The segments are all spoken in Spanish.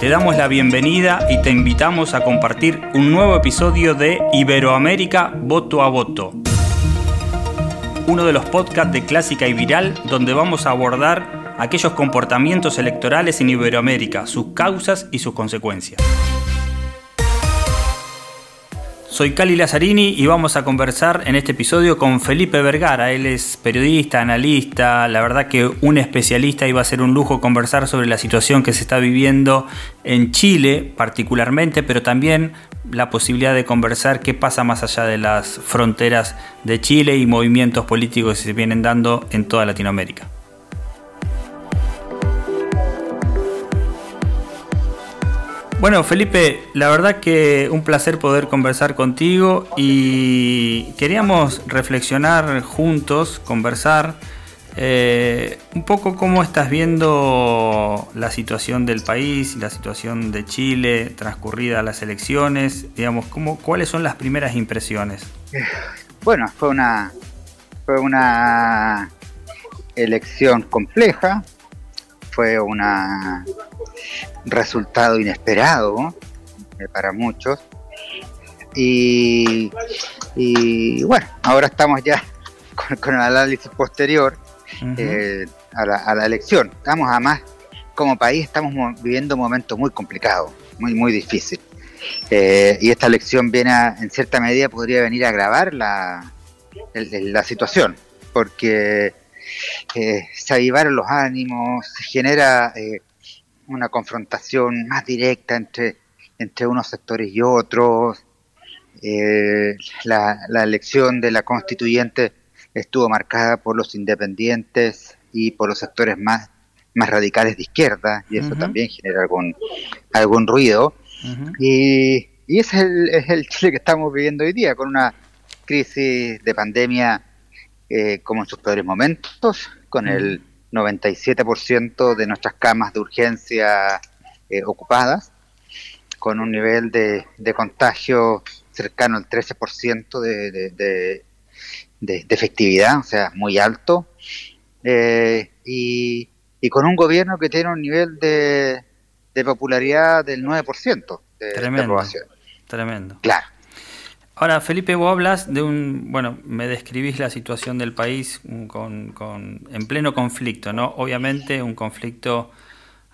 Te damos la bienvenida y te invitamos a compartir un nuevo episodio de Iberoamérica Voto a Voto. Uno de los podcasts de Clásica y Viral donde vamos a abordar aquellos comportamientos electorales en Iberoamérica, sus causas y sus consecuencias. Soy Cali Lazzarini y vamos a conversar en este episodio con Felipe Vergara. Él es periodista, analista, la verdad que un especialista y va a ser un lujo conversar sobre la situación que se está viviendo en Chile particularmente, pero también la posibilidad de conversar qué pasa más allá de las fronteras de Chile y movimientos políticos que se vienen dando en toda Latinoamérica. Bueno, Felipe, la verdad que un placer poder conversar contigo y queríamos reflexionar juntos, conversar eh, un poco cómo estás viendo la situación del país, la situación de Chile, transcurridas las elecciones, digamos, cómo, cuáles son las primeras impresiones. Bueno, fue una fue una elección compleja, fue una resultado inesperado eh, para muchos. Y, bueno, ahora estamos ya con, el análisis posterior eh, a, la, elección. Estamos además, como país, estamos viviendo un momento muy complicado, muy, muy difícil. Eh, y esta elección viene, en cierta medida, podría venir a agravar la, la situación, porque se avivaron los ánimos, se genera una confrontación más directa entre, entre unos sectores y otros. Eh, la, elección de la constituyente estuvo marcada por los independientes y por los sectores más, más radicales de izquierda, y eso también genera algún, algún ruido. y, y, ese es el, es el, Chile que estamos viviendo hoy día, con una crisis de pandemia eh, como en sus peores momentos, con el 97% de nuestras camas de urgencia eh, ocupadas, con un nivel de, contagio cercano al 13% de, de, de, efectividad, o sea, muy alto, eh, y, y, con un gobierno que tiene un nivel de, popularidad del 9% de, Tremendo. aprobación. Tremendo. Claro. Ahora, Felipe, vos hablas de un, bueno, me describís la situación del país con, en pleno conflicto, ¿no? Obviamente un conflicto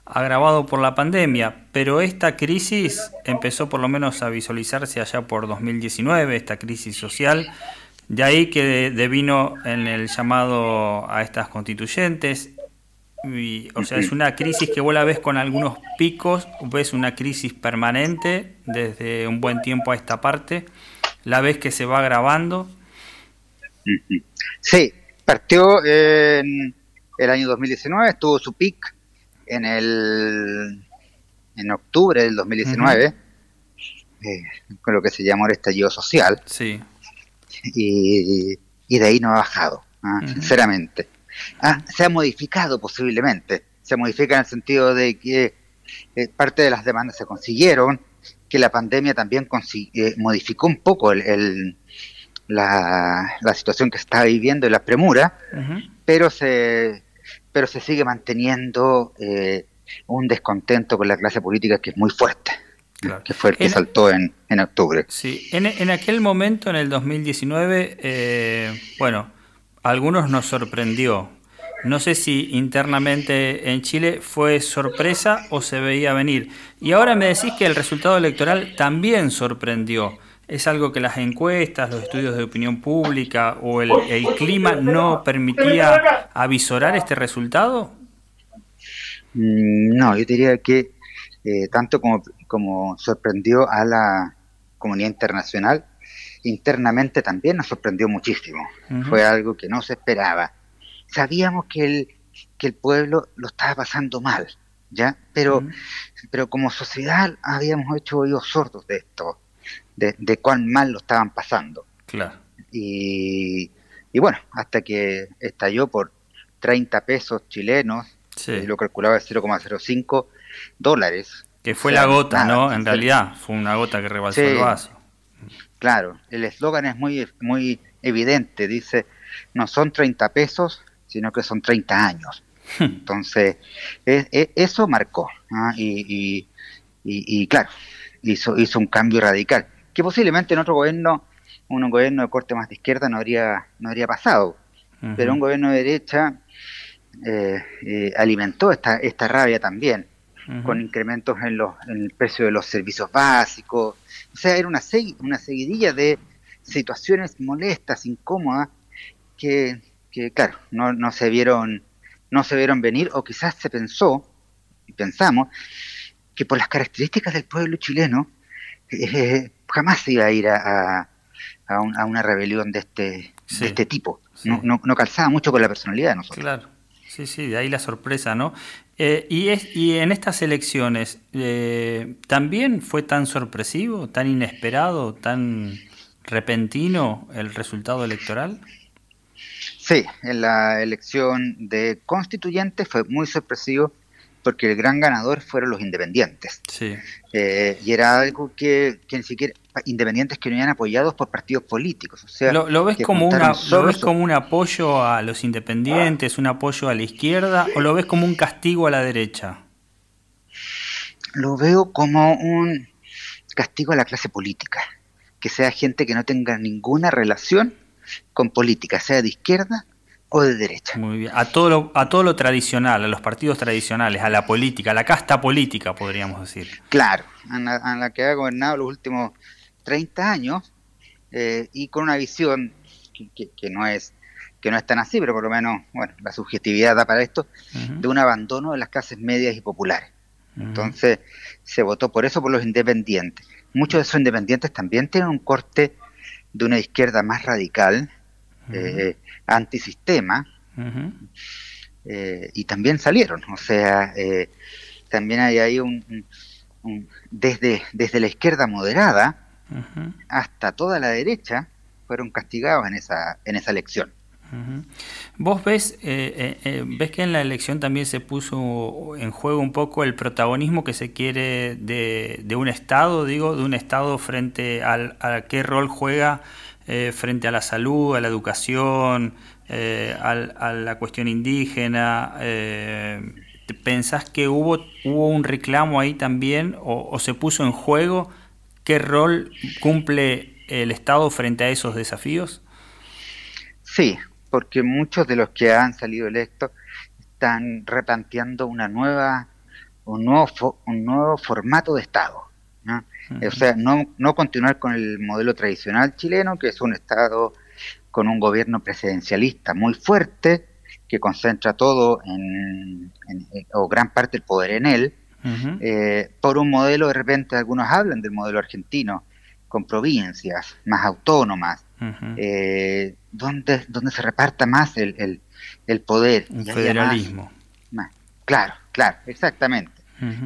agravado por la pandemia, pero esta crisis empezó por lo menos a visualizarse allá por 2019, esta crisis social, de ahí que devino en el llamado a estas constituyentes, o sea, es una crisis que vos la ves con algunos picos, ves una crisis permanente desde un buen tiempo a esta parte la vez que se va grabando. Sí, partió en el año 2019, estuvo su pic en el en octubre del 2019, eh, con lo que se llamó el estallido social. Sí. Y, de ahí no ha bajado, ¿ah? sinceramente. Ah, se ha modificado posiblemente, se modifica en el sentido de que eh, parte de las demandas se consiguieron, que la pandemia también eh, modificó un poco el, la, situación que está viviendo y la premura, pero se pero se sigue manteniendo eh, un descontento con la clase política que es muy fuerte, que fue el que saltó en, en octubre. Sí, en, en, aquel momento, en el 2019, eh, bueno, algunos nos sorprendió no sé si internamente en Chile fue sorpresa o se veía venir. Y ahora me decís que el resultado electoral también sorprendió. ¿Es algo que las encuestas, los estudios de opinión pública o el, clima no permitía avisorar este resultado? Mm, no, yo diría que eh, tanto como, como sorprendió a la comunidad internacional, internamente también nos sorprendió muchísimo. Fue algo que no se esperaba sabíamos que el, que el pueblo lo estaba pasando mal, ¿ya? Pero, pero como sociedad habíamos hecho oídos sordos de esto, de, de cuán mal lo estaban pasando. Claro. Y, y bueno, hasta que estalló por 30 pesos chilenos, sí. lo calculaba de 0,05 dólares. Que fue la gota, ¿no? En realidad, fue una gota que rebalsó el vaso. Claro, el eslogan es muy, muy evidente, dice, no son 30 pesos, sino que son 30 años. Entonces, eso marcó. Y, y, claro, hizo, hizo un cambio radical, que posiblemente en otro gobierno, un gobierno de corte más de izquierda no habría, no habría pasado. Pero un gobierno de derecha eh, eh, alimentó esta, esta rabia también, con incrementos en, los, en el precio de los servicios básicos. O sea, era una, una seguidilla de situaciones molestas, incómodas, que, que claro, no, no, se vieron, no se vieron venir, o quizás se pensó, y pensamos, que por las características del pueblo chileno, eh, jamás se iba a ir a, a, una rebelión de este, de este tipo. No, no, no, calzaba mucho con la personalidad de nosotros. Claro. Sí, sí, de ahí la sorpresa, ¿no? Eh, y, es, y en estas elecciones, eh, ¿también fue tan sorpresivo, tan inesperado, tan repentino el resultado electoral? Sí, en la elección de constituyentes fue muy sorpresivo porque el gran ganador fueron los independientes. Sí. Eh, y era algo que, que, ni siquiera independientes que no eran apoyados por partidos políticos. O sea, ¿Lo, ves, como una, ¿lo ves como un apoyo a los independientes, un apoyo a la izquierda, o lo ves como un castigo a la derecha? Lo veo como un castigo a la clase política, que sea gente que no tenga ninguna relación con política, sea de izquierda o de derecha. Muy bien. A todo, lo, a todo lo tradicional, a los partidos tradicionales, a la política, a la casta política, podríamos decir. Claro, a la, que ha gobernado los últimos 30 años eh, y con una visión que, no es que no es tan así, pero por lo menos, bueno, la subjetividad da para esto, de un abandono de las clases medias y populares. Entonces, se votó por eso por los independientes. Muchos de esos independientes también tienen un corte de una izquierda más radical, eh, antisistema, eh, y también salieron. O sea, eh, también hay ahí un, desde, desde la izquierda moderada hasta toda la derecha fueron castigados en esa, en esa elección. Vos ves, ves que en la elección también se puso en juego un poco el protagonismo que se quiere de, un Estado, digo, de un Estado frente al, a qué rol juega eh, frente a la salud, a la educación, eh, a la cuestión indígena. Eh, ¿Pensás que hubo, hubo un reclamo ahí también o, se puso en juego? ¿Qué rol cumple el Estado frente a esos desafíos? Sí, porque muchos de los que han salido electos están replanteando una nueva, un nuevo, un nuevo formato de Estado. ¿no? O sea, no, no continuar con el modelo tradicional chileno, que es un Estado con un gobierno presidencialista muy fuerte, que concentra todo en, o gran parte del poder en él, eh, por un modelo, de repente algunos hablan del modelo argentino, con provincias más autónomas, eh, donde, donde se reparta más el, el, poder. Un federalismo. claro, claro, exactamente.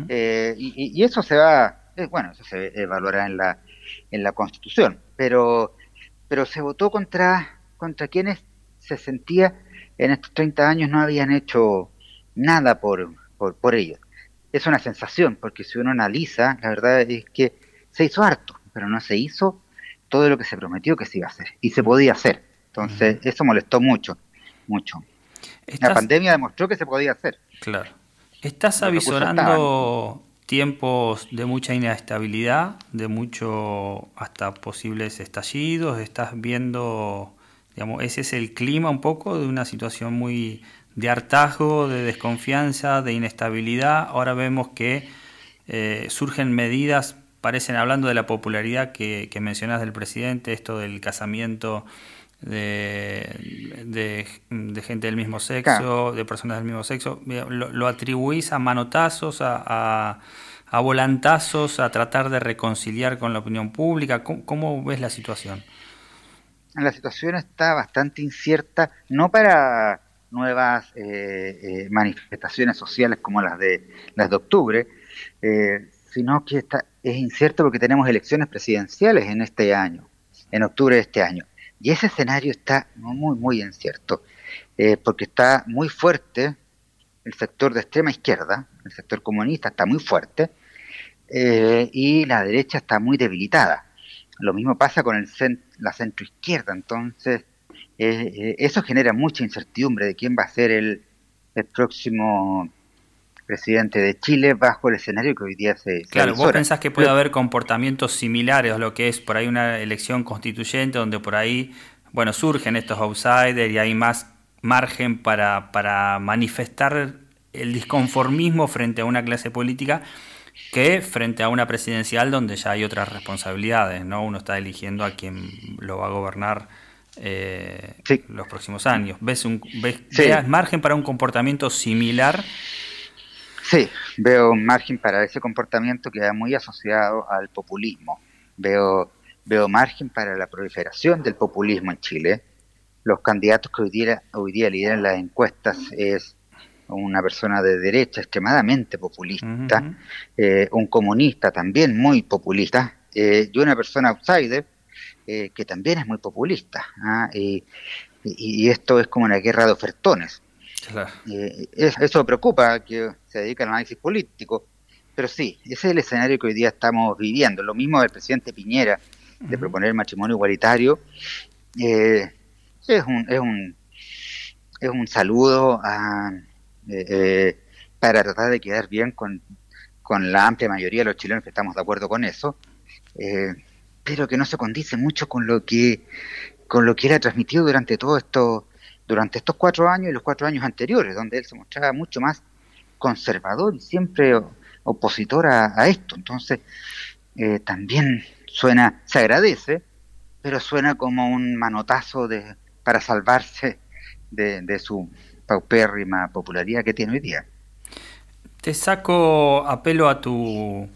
Eh, y, y, eso se va eh, bueno, eso se evaluará en la, en la Constitución, pero, pero se votó contra, contra quienes se sentía en estos 30 años no habían hecho nada por, por, por ellos. Es una sensación, porque si uno analiza, la verdad es que se hizo harto, pero no se hizo todo lo que se prometió que se iba a hacer, y se podía hacer. Entonces, eso molestó mucho, mucho. La pandemia demostró que se podía hacer. Claro. ¿Estás avisorando tiempos de mucha inestabilidad, de mucho hasta posibles estallidos, estás viendo, digamos, ese es el clima un poco de una situación muy de hartazgo, de desconfianza, de inestabilidad. Ahora vemos que eh, surgen medidas, parecen hablando de la popularidad que, que mencionas del presidente, esto del casamiento de, de, gente del mismo sexo, de personas del mismo sexo, lo, atribuís a manotazos, a, a, volantazos, a tratar de reconciliar con la opinión pública. ¿Cómo, ves la situación? La situación está bastante incierta, no para nuevas eh, eh, manifestaciones sociales como las de las de octubre, eh, sino que está, es incierto porque tenemos elecciones presidenciales en este año, en octubre de este año. Y ese escenario está muy, muy incierto, eh, porque está muy fuerte el sector de extrema izquierda, el sector comunista está muy fuerte, eh, y la derecha está muy debilitada. Lo mismo pasa con el la centroizquierda, entonces eh, eso genera mucha incertidumbre de quién va a ser el, el próximo presidente de Chile bajo el escenario que hoy día se... Claro, vos pensás que puede haber comportamientos similares a lo que es por ahí una elección constituyente donde por ahí, bueno, surgen estos outsiders y hay más margen para, para manifestar el disconformismo frente a una clase política que frente a una presidencial donde ya hay otras responsabilidades, ¿no? Uno está eligiendo a quien lo va a gobernar eh, los próximos años. ¿Ves, un, ves margen para un comportamiento similar Sí, veo un margen para ese comportamiento que va muy asociado al populismo. Veo, veo margen para la proliferación del populismo en Chile. Los candidatos que hoy día, hoy día lideran las encuestas es una persona de derecha extremadamente populista, eh, un comunista también muy populista, eh, y una persona outsider eh, que también es muy populista. ¿ah? y, esto es como una guerra de ofertones. Eh, eso preocupa que se dedica al análisis político, pero sí, ese es el escenario que hoy día estamos viviendo. Lo mismo del presidente Piñera de proponer el matrimonio igualitario. Eh, es, un, es, un, es un saludo eh, para tratar de quedar bien con, con, la amplia mayoría de los chilenos que estamos de acuerdo con eso, pero que no se condice mucho con lo que con lo que era transmitido durante todo esto durante estos cuatro años y los cuatro años anteriores, donde él se mostraba mucho más conservador y siempre opositor a, esto. Entonces, eh, también suena, se agradece, pero suena como un manotazo de, para salvarse de, su paupérrima popularidad que tiene hoy día. Te saco apelo a tu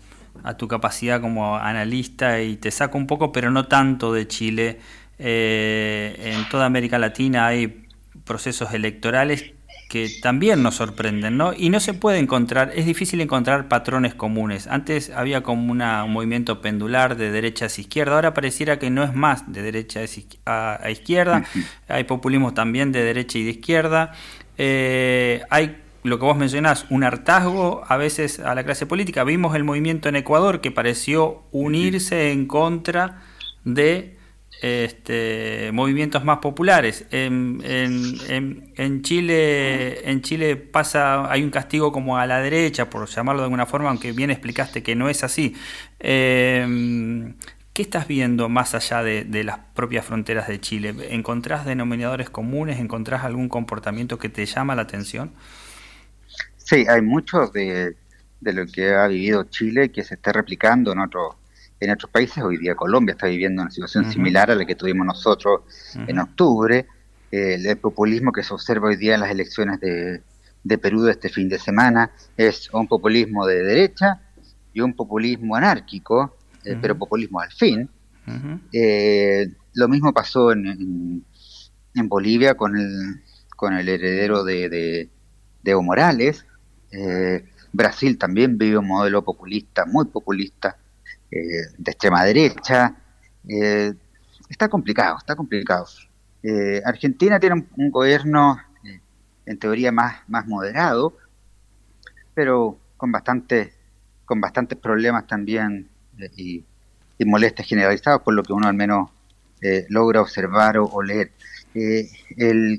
a tu capacidad como analista y te saco un poco, pero no tanto de Chile. Eh, en toda América Latina hay procesos electorales que también nos sorprenden, ¿no? Y no se puede encontrar, es difícil encontrar patrones comunes. Antes había como una, un movimiento pendular de derecha hacia izquierda, ahora pareciera que no es más de derecha a, izquierda, hay populismo también de derecha y de izquierda, eh, hay lo que vos mencionás, un hartazgo a veces a la clase política. Vimos el movimiento en Ecuador que pareció unirse en contra de este, movimientos más populares. En, en, Chile, en Chile pasa, hay un castigo como a la derecha, por llamarlo de alguna forma, aunque bien explicaste que no es así. Em, ¿Qué estás viendo más allá de, las propias fronteras de Chile? ¿Encontrás denominadores comunes? ¿Encontrás algún comportamiento que te llama la atención? Sí, hay mucho de, de lo que ha vivido Chile que se está replicando en otros en otros países. Hoy día Colombia está viviendo una situación similar a la que tuvimos nosotros en octubre. el, populismo que se observa hoy día en las elecciones de, Perú de este fin de semana es un populismo de derecha y un populismo anárquico, eh, pero populismo al fin. Eh, lo mismo pasó en, en, Bolivia con el, con el heredero de, de, Evo Morales. Eh, Brasil también vive un modelo populista, muy populista, eh, de extrema derecha. Eh, está complicado, está complicado. Eh, Argentina tiene un, gobierno en teoría más, más moderado, pero con bastante, con bastantes problemas también y, y molestias generalizadas, por lo que uno al menos logra observar o, leer. el,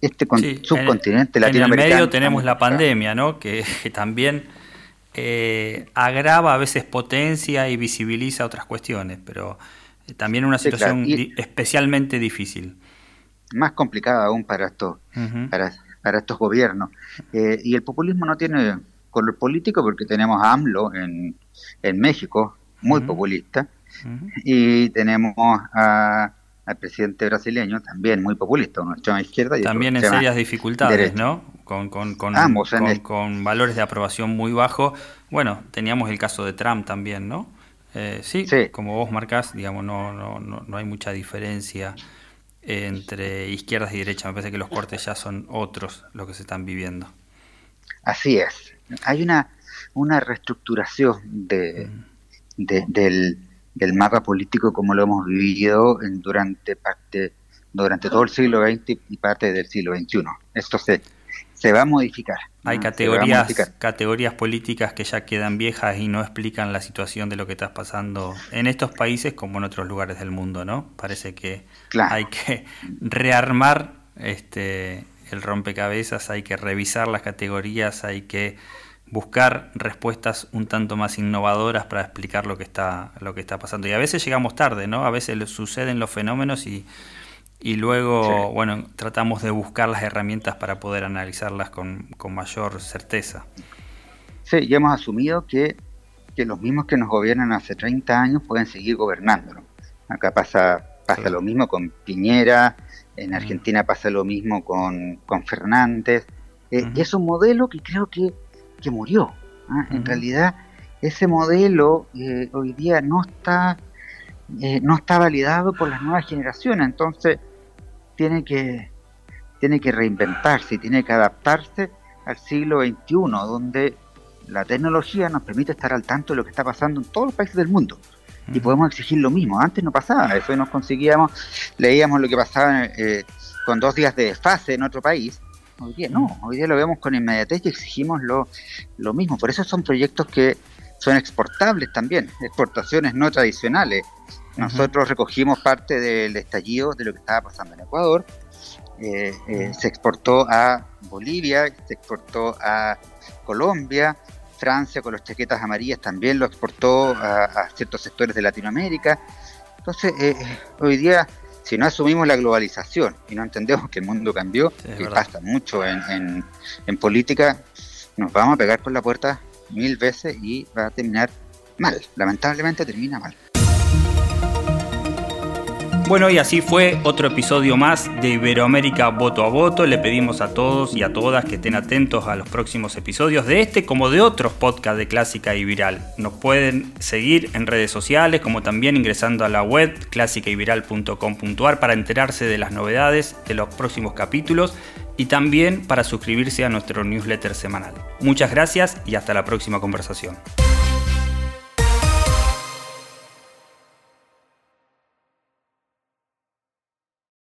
este subcontinente latinoamericano. En el medio tenemos la pandemia, ¿no? que también eh, agrava, a veces potencia y visibiliza otras cuestiones, pero eh, también una situación especialmente difícil. Más complicada aún para estos, para, estos gobiernos. Eh, y el populismo no tiene color político porque tenemos a AMLO en, en México, muy populista, y tenemos a al presidente brasileño, también muy populista, uno extrema izquierda. Y también en serias dificultades, ¿no? Con, con, con, con, valores de aprobación muy bajos. Bueno, teníamos el caso de Trump también, ¿no? Eh, sí, como vos marcás, digamos, no, no, no, no hay mucha diferencia entre izquierdas y derechas. Me parece que los cortes ya son otros los que se están viviendo. Así es. Hay una, una reestructuración de, de del del mapa político como lo hemos vivido en, durante parte durante todo el siglo XX y parte del siglo XXI. Esto se, se va a modificar. Hay categorías, categorías políticas que ya quedan viejas y no explican la situación de lo que está pasando en estos países como en otros lugares del mundo, ¿no? Parece que hay que rearmar este, el rompecabezas, hay que revisar las categorías, hay que buscar respuestas un tanto más innovadoras para explicar lo que está, lo que está pasando. Y a veces llegamos tarde, ¿no? A veces suceden los fenómenos y, y luego, bueno, tratamos de buscar las herramientas para poder analizarlas con, con mayor certeza. Sí, ya hemos asumido que, que, los mismos que nos gobiernan hace 30 años pueden seguir gobernándonos. Acá pasa, pasa lo mismo con Piñera, en. Argentina pasa lo mismo con, con Fernández. Eh, es un modelo que creo que que murió. ¿ah? En realidad, ese modelo eh, hoy día no está, eh, no está validado por las nuevas generaciones, entonces tiene que, tiene que reinventarse y tiene que adaptarse al siglo XXI, donde la tecnología nos permite estar al tanto de lo que está pasando en todos los países del mundo. Y podemos exigir lo mismo. Antes no pasaba eso, nos conseguíamos, leíamos lo que pasaba eh, con dos días de desfase en otro país Hoy día no, mm. hoy día lo vemos con inmediatez y exigimos lo, lo mismo. Por eso son proyectos que son exportables también, exportaciones no tradicionales. Nosotros recogimos parte del estallido de lo que estaba pasando en Ecuador. Eh, eh, se exportó a Bolivia, se exportó a Colombia, Francia con las chaquetas amarillas también lo exportó a, ciertos sectores de Latinoamérica. Entonces, eh, hoy día si no asumimos la globalización y no entendemos que el mundo cambió, que pasa mucho en, en, política, nos vamos a pegar por la puerta mil veces y va a terminar mal. Lamentablemente termina mal. Bueno, y así fue otro episodio más de Iberoamérica Voto a Voto. Le pedimos a todos y a todas que estén atentos a los próximos episodios de este como de otros podcasts de Clásica y Viral. Nos pueden seguir en redes sociales como también ingresando a la web clásicayviral.com.ar para enterarse de las novedades de los próximos capítulos y también para suscribirse a nuestro newsletter semanal. Muchas gracias y hasta la próxima conversación.